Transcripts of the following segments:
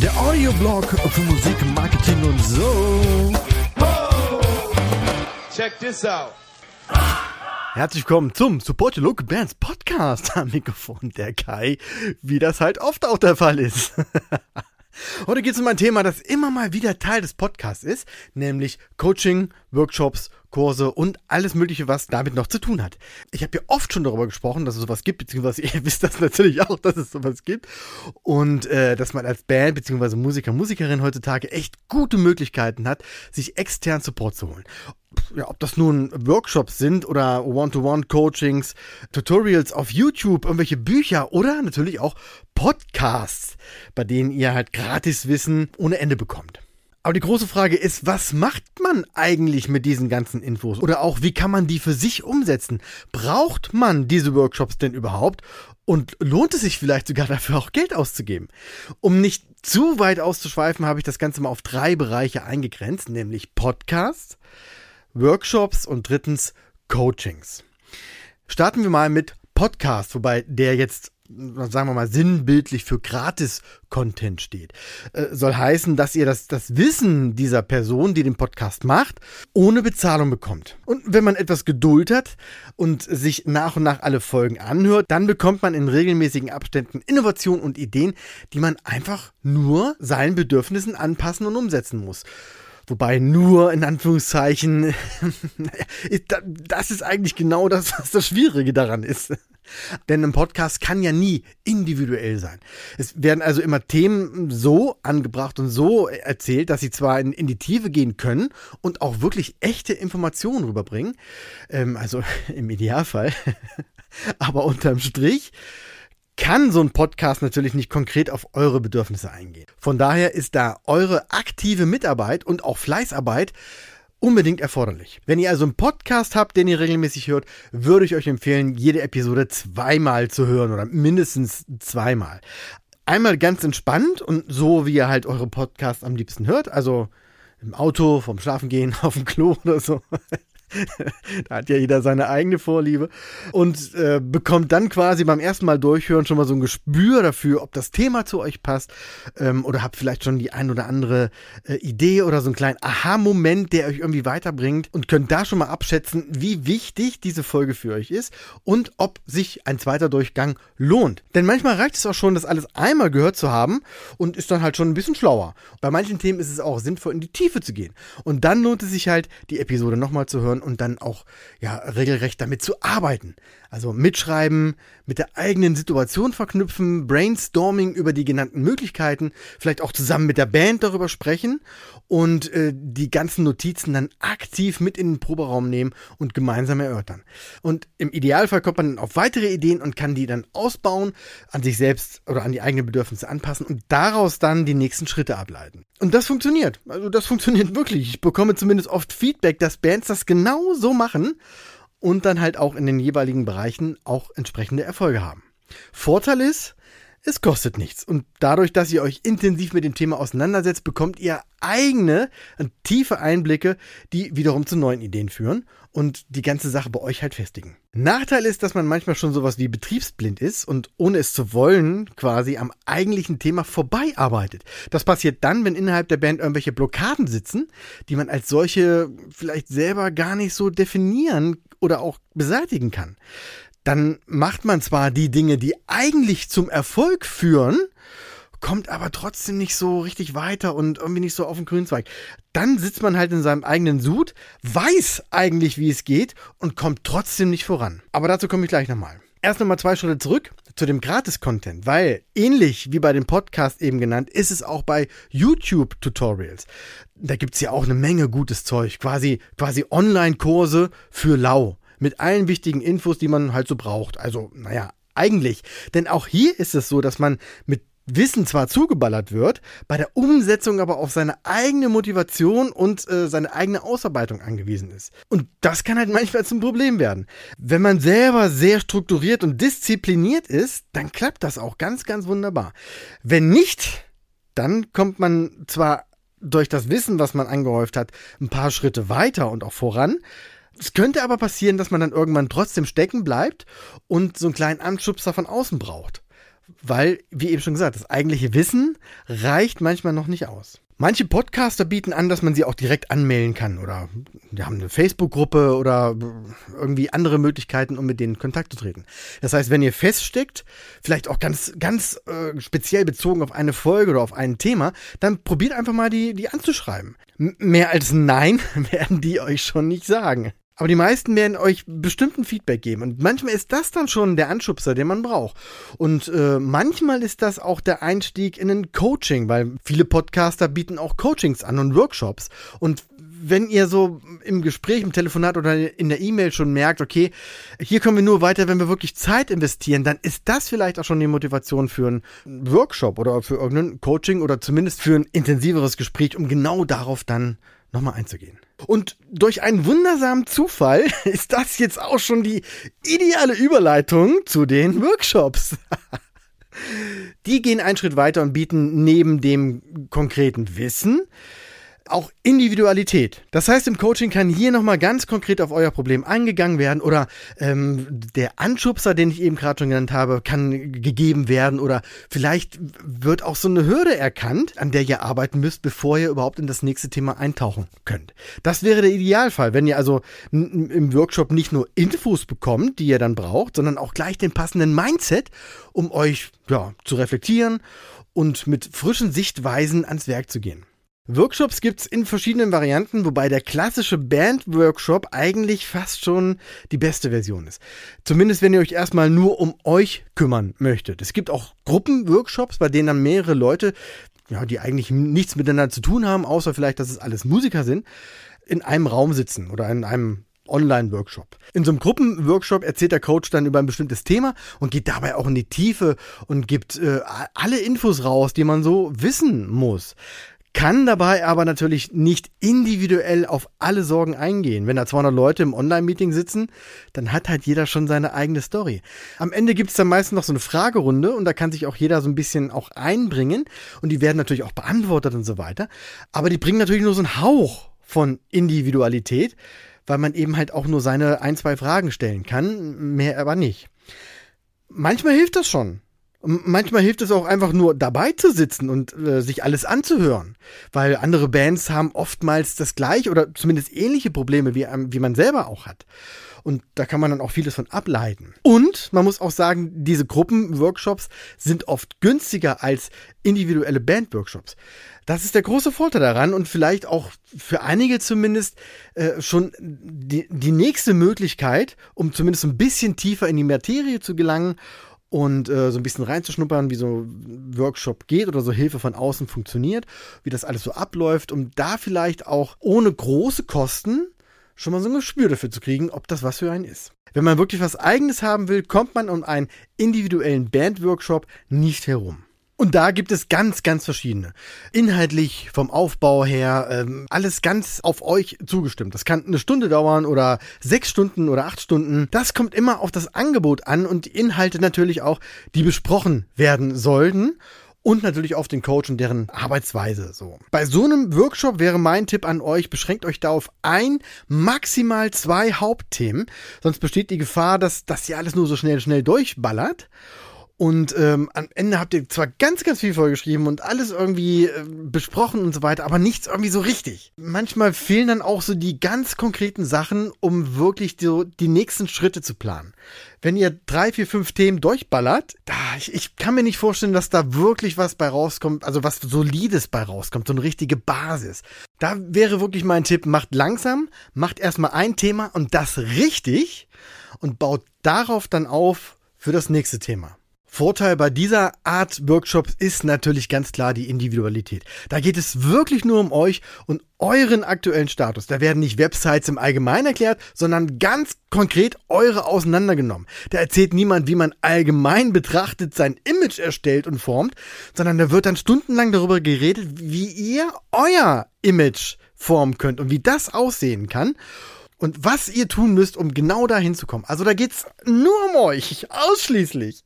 Der Audioblog für Musik, Marketing und so. Check this out. Herzlich willkommen zum Support Your Local Bands Podcast am Mikrofon der Kai, wie das halt oft auch der Fall ist. Heute geht es um ein Thema, das immer mal wieder Teil des Podcasts ist, nämlich Coaching, Workshops, Kurse und alles Mögliche, was damit noch zu tun hat. Ich habe ja oft schon darüber gesprochen, dass es sowas gibt, beziehungsweise ihr wisst das natürlich auch, dass es sowas gibt. Und äh, dass man als Band, beziehungsweise Musiker, Musikerin heutzutage echt gute Möglichkeiten hat, sich extern Support zu holen ja, ob das nun Workshops sind oder One-to-One-Coachings, Tutorials auf YouTube, irgendwelche Bücher oder natürlich auch Podcasts, bei denen ihr halt gratis Wissen ohne Ende bekommt. Aber die große Frage ist, was macht man eigentlich mit diesen ganzen Infos? Oder auch, wie kann man die für sich umsetzen? Braucht man diese Workshops denn überhaupt? Und lohnt es sich vielleicht sogar dafür auch Geld auszugeben? Um nicht zu weit auszuschweifen, habe ich das Ganze mal auf drei Bereiche eingegrenzt, nämlich Podcasts, Workshops und drittens Coachings. Starten wir mal mit Podcast, wobei der jetzt sagen wir mal, sinnbildlich für Gratis-Content steht. Äh, soll heißen, dass ihr das, das Wissen dieser Person, die den Podcast macht, ohne Bezahlung bekommt. Und wenn man etwas Geduld hat und sich nach und nach alle Folgen anhört, dann bekommt man in regelmäßigen Abständen Innovationen und Ideen, die man einfach nur seinen Bedürfnissen anpassen und umsetzen muss. Wobei nur in Anführungszeichen, das ist eigentlich genau das, was das Schwierige daran ist. Denn ein Podcast kann ja nie individuell sein. Es werden also immer Themen so angebracht und so erzählt, dass sie zwar in, in die Tiefe gehen können und auch wirklich echte Informationen rüberbringen. Ähm, also im Idealfall. Aber unterm Strich kann so ein Podcast natürlich nicht konkret auf eure Bedürfnisse eingehen. Von daher ist da eure aktive Mitarbeit und auch Fleißarbeit unbedingt erforderlich. Wenn ihr also einen Podcast habt, den ihr regelmäßig hört, würde ich euch empfehlen, jede Episode zweimal zu hören oder mindestens zweimal. Einmal ganz entspannt und so, wie ihr halt eure Podcasts am liebsten hört, also im Auto, vom Schlafengehen, auf dem Klo oder so. da hat ja jeder seine eigene Vorliebe und äh, bekommt dann quasi beim ersten Mal durchhören schon mal so ein Gespür dafür, ob das Thema zu euch passt ähm, oder habt vielleicht schon die ein oder andere äh, Idee oder so einen kleinen Aha-Moment, der euch irgendwie weiterbringt und könnt da schon mal abschätzen, wie wichtig diese Folge für euch ist und ob sich ein zweiter Durchgang lohnt. Denn manchmal reicht es auch schon, das alles einmal gehört zu haben und ist dann halt schon ein bisschen schlauer. Bei manchen Themen ist es auch sinnvoll, in die Tiefe zu gehen. Und dann lohnt es sich halt, die Episode nochmal zu hören und dann auch ja regelrecht damit zu arbeiten. Also mitschreiben, mit der eigenen Situation verknüpfen, Brainstorming über die genannten Möglichkeiten, vielleicht auch zusammen mit der Band darüber sprechen und äh, die ganzen Notizen dann aktiv mit in den Proberaum nehmen und gemeinsam erörtern. Und im Idealfall kommt man dann auf weitere Ideen und kann die dann ausbauen, an sich selbst oder an die eigenen Bedürfnisse anpassen und daraus dann die nächsten Schritte ableiten. Und das funktioniert. Also das funktioniert wirklich. Ich bekomme zumindest oft Feedback, dass Bands das genau so machen und dann halt auch in den jeweiligen Bereichen auch entsprechende Erfolge haben. Vorteil ist, es kostet nichts. Und dadurch, dass ihr euch intensiv mit dem Thema auseinandersetzt, bekommt ihr eigene, tiefe Einblicke, die wiederum zu neuen Ideen führen und die ganze Sache bei euch halt festigen. Nachteil ist, dass man manchmal schon sowas wie betriebsblind ist und ohne es zu wollen quasi am eigentlichen Thema vorbei arbeitet. Das passiert dann, wenn innerhalb der Band irgendwelche Blockaden sitzen, die man als solche vielleicht selber gar nicht so definieren oder auch beseitigen kann dann macht man zwar die Dinge, die eigentlich zum Erfolg führen, kommt aber trotzdem nicht so richtig weiter und irgendwie nicht so auf den Grünzweig. Dann sitzt man halt in seinem eigenen Sud, weiß eigentlich, wie es geht und kommt trotzdem nicht voran. Aber dazu komme ich gleich nochmal. Erst nochmal zwei Schritte zurück zu dem Gratis-Content, weil ähnlich wie bei dem Podcast eben genannt, ist es auch bei YouTube-Tutorials. Da gibt's ja auch eine Menge gutes Zeug, quasi, quasi Online-Kurse für lau mit allen wichtigen Infos, die man halt so braucht. Also, naja, eigentlich. Denn auch hier ist es so, dass man mit Wissen zwar zugeballert wird, bei der Umsetzung aber auf seine eigene Motivation und äh, seine eigene Ausarbeitung angewiesen ist. Und das kann halt manchmal zum Problem werden. Wenn man selber sehr strukturiert und diszipliniert ist, dann klappt das auch ganz, ganz wunderbar. Wenn nicht, dann kommt man zwar durch das Wissen, was man angehäuft hat, ein paar Schritte weiter und auch voran, Es könnte aber passieren, dass man dann irgendwann trotzdem stecken bleibt und so einen kleinen Anschubser von außen braucht. Weil, wie eben schon gesagt, das eigentliche Wissen reicht manchmal noch nicht aus. Manche Podcaster bieten an, dass man sie auch direkt anmelden kann oder die haben eine Facebook-Gruppe oder irgendwie andere Möglichkeiten, um mit denen in Kontakt zu treten. Das heißt, wenn ihr feststeckt, vielleicht auch ganz, ganz äh, speziell bezogen auf eine Folge oder auf ein Thema, dann probiert einfach mal die, die anzuschreiben. M mehr als Nein werden die euch schon nicht sagen. Aber die meisten werden euch bestimmten Feedback geben. Und manchmal ist das dann schon der Anschubser, den man braucht. Und äh, manchmal ist das auch der Einstieg in ein Coaching, weil viele Podcaster bieten auch Coachings an und Workshops. Und wenn ihr so im Gespräch, im Telefonat oder in der E-Mail schon merkt, okay, hier kommen wir nur weiter, wenn wir wirklich Zeit investieren, dann ist das vielleicht auch schon die Motivation für einen Workshop oder für irgendein Coaching oder zumindest für ein intensiveres Gespräch, um genau darauf dann nochmal einzugehen. Und durch einen wundersamen Zufall ist das jetzt auch schon die ideale Überleitung zu den Workshops. Die gehen einen Schritt weiter und bieten neben dem konkreten Wissen auch Individualität. Das heißt, im Coaching kann hier nochmal ganz konkret auf euer Problem eingegangen werden oder ähm, der Anschubser, den ich eben gerade schon genannt habe, kann gegeben werden oder vielleicht wird auch so eine Hürde erkannt, an der ihr arbeiten müsst, bevor ihr überhaupt in das nächste Thema eintauchen könnt. Das wäre der Idealfall, wenn ihr also im Workshop nicht nur Infos bekommt, die ihr dann braucht, sondern auch gleich den passenden Mindset, um euch ja, zu reflektieren und mit frischen Sichtweisen ans Werk zu gehen. Workshops gibt's in verschiedenen Varianten, wobei der klassische Band-Workshop eigentlich fast schon die beste Version ist. Zumindest wenn ihr euch erstmal nur um euch kümmern möchtet. Es gibt auch Gruppen-Workshops, bei denen dann mehrere Leute, ja, die eigentlich nichts miteinander zu tun haben, außer vielleicht, dass es alles Musiker sind, in einem Raum sitzen oder in einem Online-Workshop. In so einem Gruppenworkshop erzählt der Coach dann über ein bestimmtes Thema und geht dabei auch in die Tiefe und gibt äh, alle Infos raus, die man so wissen muss kann dabei aber natürlich nicht individuell auf alle Sorgen eingehen. Wenn da 200 Leute im Online-Meeting sitzen, dann hat halt jeder schon seine eigene Story. Am Ende gibt es dann meistens noch so eine Fragerunde und da kann sich auch jeder so ein bisschen auch einbringen und die werden natürlich auch beantwortet und so weiter. Aber die bringen natürlich nur so einen Hauch von Individualität, weil man eben halt auch nur seine ein, zwei Fragen stellen kann, mehr aber nicht. Manchmal hilft das schon. Manchmal hilft es auch einfach nur dabei zu sitzen und äh, sich alles anzuhören, weil andere Bands haben oftmals das gleiche oder zumindest ähnliche Probleme, wie, ähm, wie man selber auch hat. Und da kann man dann auch vieles von ableiten. Und man muss auch sagen, diese Gruppenworkshops sind oft günstiger als individuelle Bandworkshops. Das ist der große Vorteil daran und vielleicht auch für einige zumindest äh, schon die, die nächste Möglichkeit, um zumindest ein bisschen tiefer in die Materie zu gelangen und äh, so ein bisschen reinzuschnuppern, wie so ein Workshop geht oder so Hilfe von außen funktioniert, wie das alles so abläuft, um da vielleicht auch ohne große Kosten schon mal so ein Gespür dafür zu kriegen, ob das was für einen ist. Wenn man wirklich was eigenes haben will, kommt man um einen individuellen Bandworkshop nicht herum. Und da gibt es ganz, ganz verschiedene. Inhaltlich, vom Aufbau her, ähm, alles ganz auf euch zugestimmt. Das kann eine Stunde dauern oder sechs Stunden oder acht Stunden. Das kommt immer auf das Angebot an und die Inhalte natürlich auch, die besprochen werden sollten und natürlich auf den Coach und deren Arbeitsweise so. Bei so einem Workshop wäre mein Tipp an euch, beschränkt euch da auf ein, maximal zwei Hauptthemen, sonst besteht die Gefahr, dass das hier alles nur so schnell schnell durchballert und ähm, am Ende habt ihr zwar ganz, ganz viel vorgeschrieben und alles irgendwie äh, besprochen und so weiter, aber nichts irgendwie so richtig. Manchmal fehlen dann auch so die ganz konkreten Sachen, um wirklich so die nächsten Schritte zu planen. Wenn ihr drei, vier, fünf Themen durchballert, da, ich, ich kann mir nicht vorstellen, dass da wirklich was bei rauskommt, also was Solides bei rauskommt, so eine richtige Basis. Da wäre wirklich mein Tipp, macht langsam, macht erstmal ein Thema und das richtig und baut darauf dann auf für das nächste Thema. Vorteil bei dieser Art Workshops ist natürlich ganz klar die Individualität. Da geht es wirklich nur um euch und euren aktuellen Status. Da werden nicht Websites im Allgemeinen erklärt, sondern ganz konkret eure auseinandergenommen. Da erzählt niemand, wie man allgemein betrachtet sein Image erstellt und formt, sondern da wird dann stundenlang darüber geredet, wie ihr euer Image formen könnt und wie das aussehen kann und was ihr tun müsst, um genau dahin zu kommen. Also da geht's nur um euch, ausschließlich.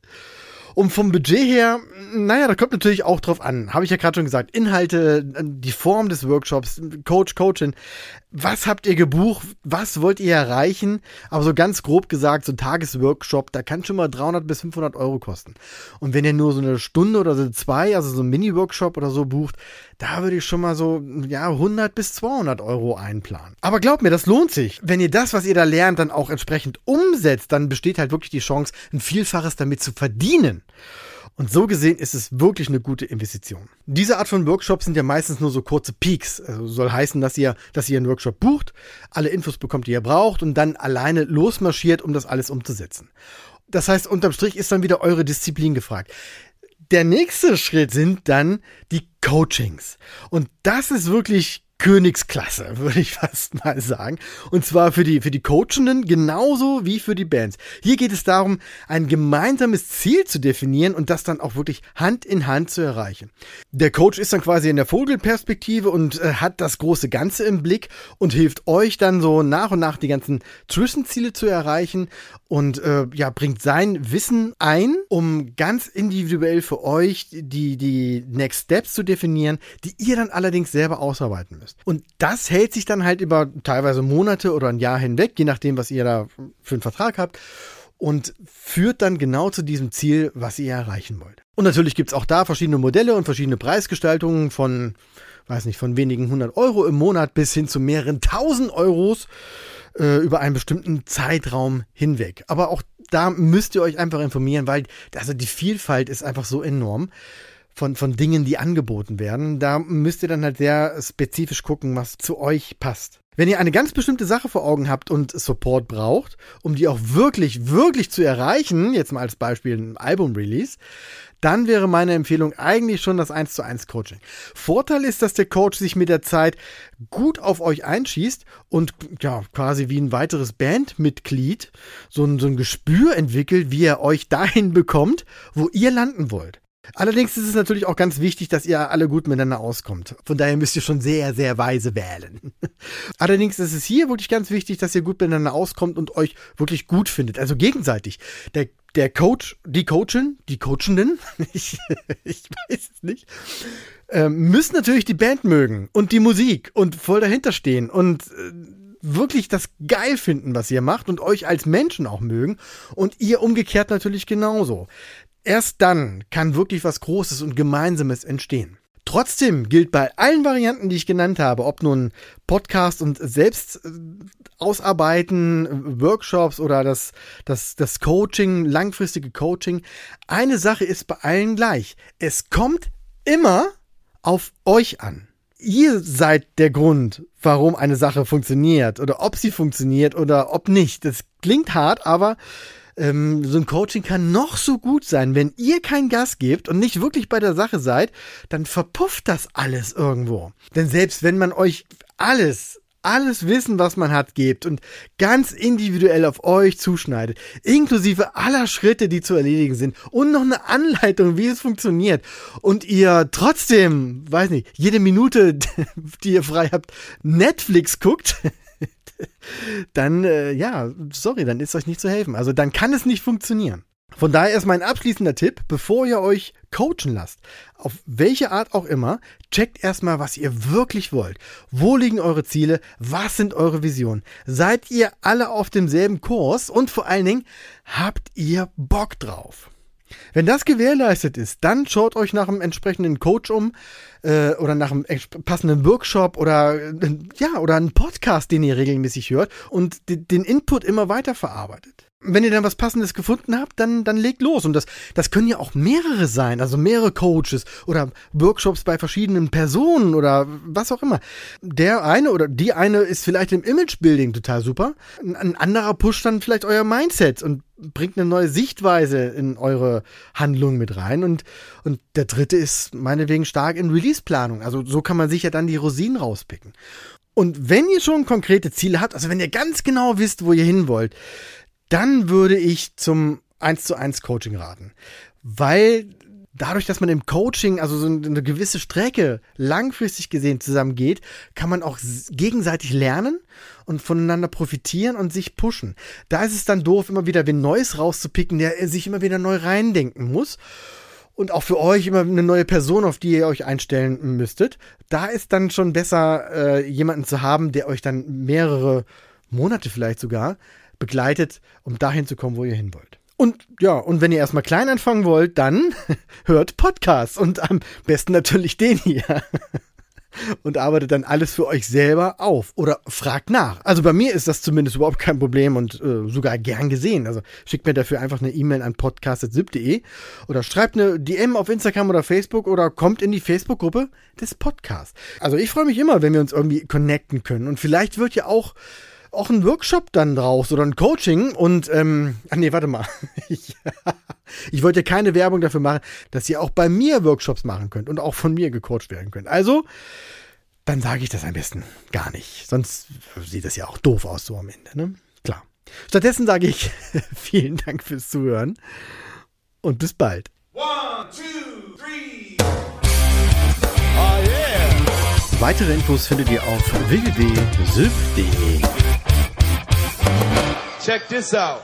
Und vom Budget her, naja, da kommt natürlich auch drauf an. Habe ich ja gerade schon gesagt. Inhalte, die Form des Workshops, Coach, Coachin. Was habt ihr gebucht? Was wollt ihr erreichen? Aber so ganz grob gesagt, so ein Tagesworkshop, da kann schon mal 300 bis 500 Euro kosten. Und wenn ihr nur so eine Stunde oder so zwei, also so ein Mini-Workshop oder so bucht, da würde ich schon mal so, ja, 100 bis 200 Euro einplanen. Aber glaubt mir, das lohnt sich. Wenn ihr das, was ihr da lernt, dann auch entsprechend umsetzt, dann besteht halt wirklich die Chance, ein Vielfaches damit zu verdienen. Und so gesehen ist es wirklich eine gute Investition. Diese Art von Workshops sind ja meistens nur so kurze Peaks. Also soll heißen, dass ihr, dass ihr einen Workshop bucht, alle Infos bekommt, die ihr braucht und dann alleine losmarschiert, um das alles umzusetzen. Das heißt, unterm Strich ist dann wieder eure Disziplin gefragt. Der nächste Schritt sind dann die Coachings. Und das ist wirklich Königsklasse, würde ich fast mal sagen. Und zwar für die, für die Coachenden genauso wie für die Bands. Hier geht es darum, ein gemeinsames Ziel zu definieren und das dann auch wirklich Hand in Hand zu erreichen. Der Coach ist dann quasi in der Vogelperspektive und äh, hat das große Ganze im Blick und hilft euch dann so nach und nach die ganzen Zwischenziele zu erreichen und äh, ja, bringt sein Wissen ein, um ganz individuell für euch die, die Next Steps zu definieren, die ihr dann allerdings selber ausarbeiten müsst. Und das hält sich dann halt über teilweise Monate oder ein Jahr hinweg, je nachdem, was ihr da für einen Vertrag habt und führt dann genau zu diesem Ziel, was ihr erreichen wollt. Und natürlich gibt's auch da verschiedene Modelle und verschiedene Preisgestaltungen von, weiß nicht, von wenigen hundert Euro im Monat bis hin zu mehreren tausend Euros äh, über einen bestimmten Zeitraum hinweg. Aber auch da müsst ihr euch einfach informieren, weil also die Vielfalt ist einfach so enorm von, von Dingen, die angeboten werden. Da müsst ihr dann halt sehr spezifisch gucken, was zu euch passt. Wenn ihr eine ganz bestimmte Sache vor Augen habt und Support braucht, um die auch wirklich, wirklich zu erreichen, jetzt mal als Beispiel ein Album-Release, dann wäre meine Empfehlung eigentlich schon das 1 zu 1 Coaching. Vorteil ist, dass der Coach sich mit der Zeit gut auf euch einschießt und ja, quasi wie ein weiteres Bandmitglied so ein, so ein Gespür entwickelt, wie er euch dahin bekommt, wo ihr landen wollt. Allerdings ist es natürlich auch ganz wichtig, dass ihr alle gut miteinander auskommt. Von daher müsst ihr schon sehr, sehr weise wählen. Allerdings ist es hier wirklich ganz wichtig, dass ihr gut miteinander auskommt und euch wirklich gut findet. Also gegenseitig. Der, der Coach, die Coachin, die Coachenden, ich, ich weiß es nicht, ähm, müssen natürlich die Band mögen und die Musik und voll dahinter stehen und äh, wirklich das geil finden, was ihr macht und euch als Menschen auch mögen und ihr umgekehrt natürlich genauso. Erst dann kann wirklich was Großes und Gemeinsames entstehen. Trotzdem gilt bei allen Varianten, die ich genannt habe, ob nun Podcast und selbst äh, ausarbeiten, Workshops oder das, das, das Coaching, langfristige Coaching, eine Sache ist bei allen gleich. Es kommt immer auf euch an. Ihr seid der Grund, warum eine Sache funktioniert oder ob sie funktioniert oder ob nicht. Das klingt hart, aber ähm, so ein Coaching kann noch so gut sein. Wenn ihr kein Gas gebt und nicht wirklich bei der Sache seid, dann verpufft das alles irgendwo. Denn selbst wenn man euch alles alles Wissen, was man hat, gebt und ganz individuell auf euch zuschneidet, inklusive aller Schritte, die zu erledigen sind und noch eine Anleitung, wie es funktioniert und ihr trotzdem, weiß nicht, jede Minute, die ihr frei habt, Netflix guckt, dann, äh, ja, sorry, dann ist euch nicht zu helfen. Also dann kann es nicht funktionieren. Von daher ist mein abschließender Tipp, bevor ihr euch coachen lasst, auf welche Art auch immer, checkt erstmal, was ihr wirklich wollt. Wo liegen eure Ziele? Was sind eure Visionen? Seid ihr alle auf demselben Kurs? Und vor allen Dingen, habt ihr Bock drauf? Wenn das gewährleistet ist, dann schaut euch nach einem entsprechenden Coach um äh, oder nach einem passenden Workshop oder äh, ja oder einen Podcast, den ihr regelmäßig hört und den Input immer weiter verarbeitet wenn ihr dann was Passendes gefunden habt, dann, dann legt los. Und das, das können ja auch mehrere sein, also mehrere Coaches oder Workshops bei verschiedenen Personen oder was auch immer. Der eine oder die eine ist vielleicht im Imagebuilding total super. Ein anderer pusht dann vielleicht euer Mindset und bringt eine neue Sichtweise in eure Handlung mit rein. Und, und der dritte ist meinetwegen stark in Release-Planung. Also so kann man sich ja dann die Rosinen rauspicken. Und wenn ihr schon konkrete Ziele habt, also wenn ihr ganz genau wisst, wo ihr hin wollt, dann würde ich zum 1 zu 1 Coaching raten. Weil dadurch, dass man im Coaching, also so eine gewisse Strecke langfristig gesehen zusammengeht, kann man auch gegenseitig lernen und voneinander profitieren und sich pushen. Da ist es dann doof, immer wieder wen Neues rauszupicken, der sich immer wieder neu reindenken muss. Und auch für euch immer eine neue Person, auf die ihr euch einstellen müsstet. Da ist dann schon besser, äh, jemanden zu haben, der euch dann mehrere Monate vielleicht sogar begleitet, um dahin zu kommen, wo ihr hin wollt. Und ja, und wenn ihr erstmal klein anfangen wollt, dann hört Podcasts und am besten natürlich den hier. Und arbeitet dann alles für euch selber auf oder fragt nach. Also bei mir ist das zumindest überhaupt kein Problem und äh, sogar gern gesehen. Also schickt mir dafür einfach eine E-Mail an podcast.zip.de oder schreibt eine DM auf Instagram oder Facebook oder kommt in die Facebook-Gruppe des Podcasts. Also ich freue mich immer, wenn wir uns irgendwie connecten können. Und vielleicht wird ja auch auch ein Workshop dann draus oder ein Coaching und ähm, ach nee, warte mal. ich, ich wollte keine Werbung dafür machen, dass ihr auch bei mir Workshops machen könnt und auch von mir gecoacht werden könnt. Also, dann sage ich das am besten gar nicht. Sonst sieht das ja auch doof aus so am Ende, ne? Klar. Stattdessen sage ich vielen Dank fürs Zuhören und bis bald. One, two, three. Oh yeah. Weitere Infos findet ihr auf www.sylph.de. Check this out.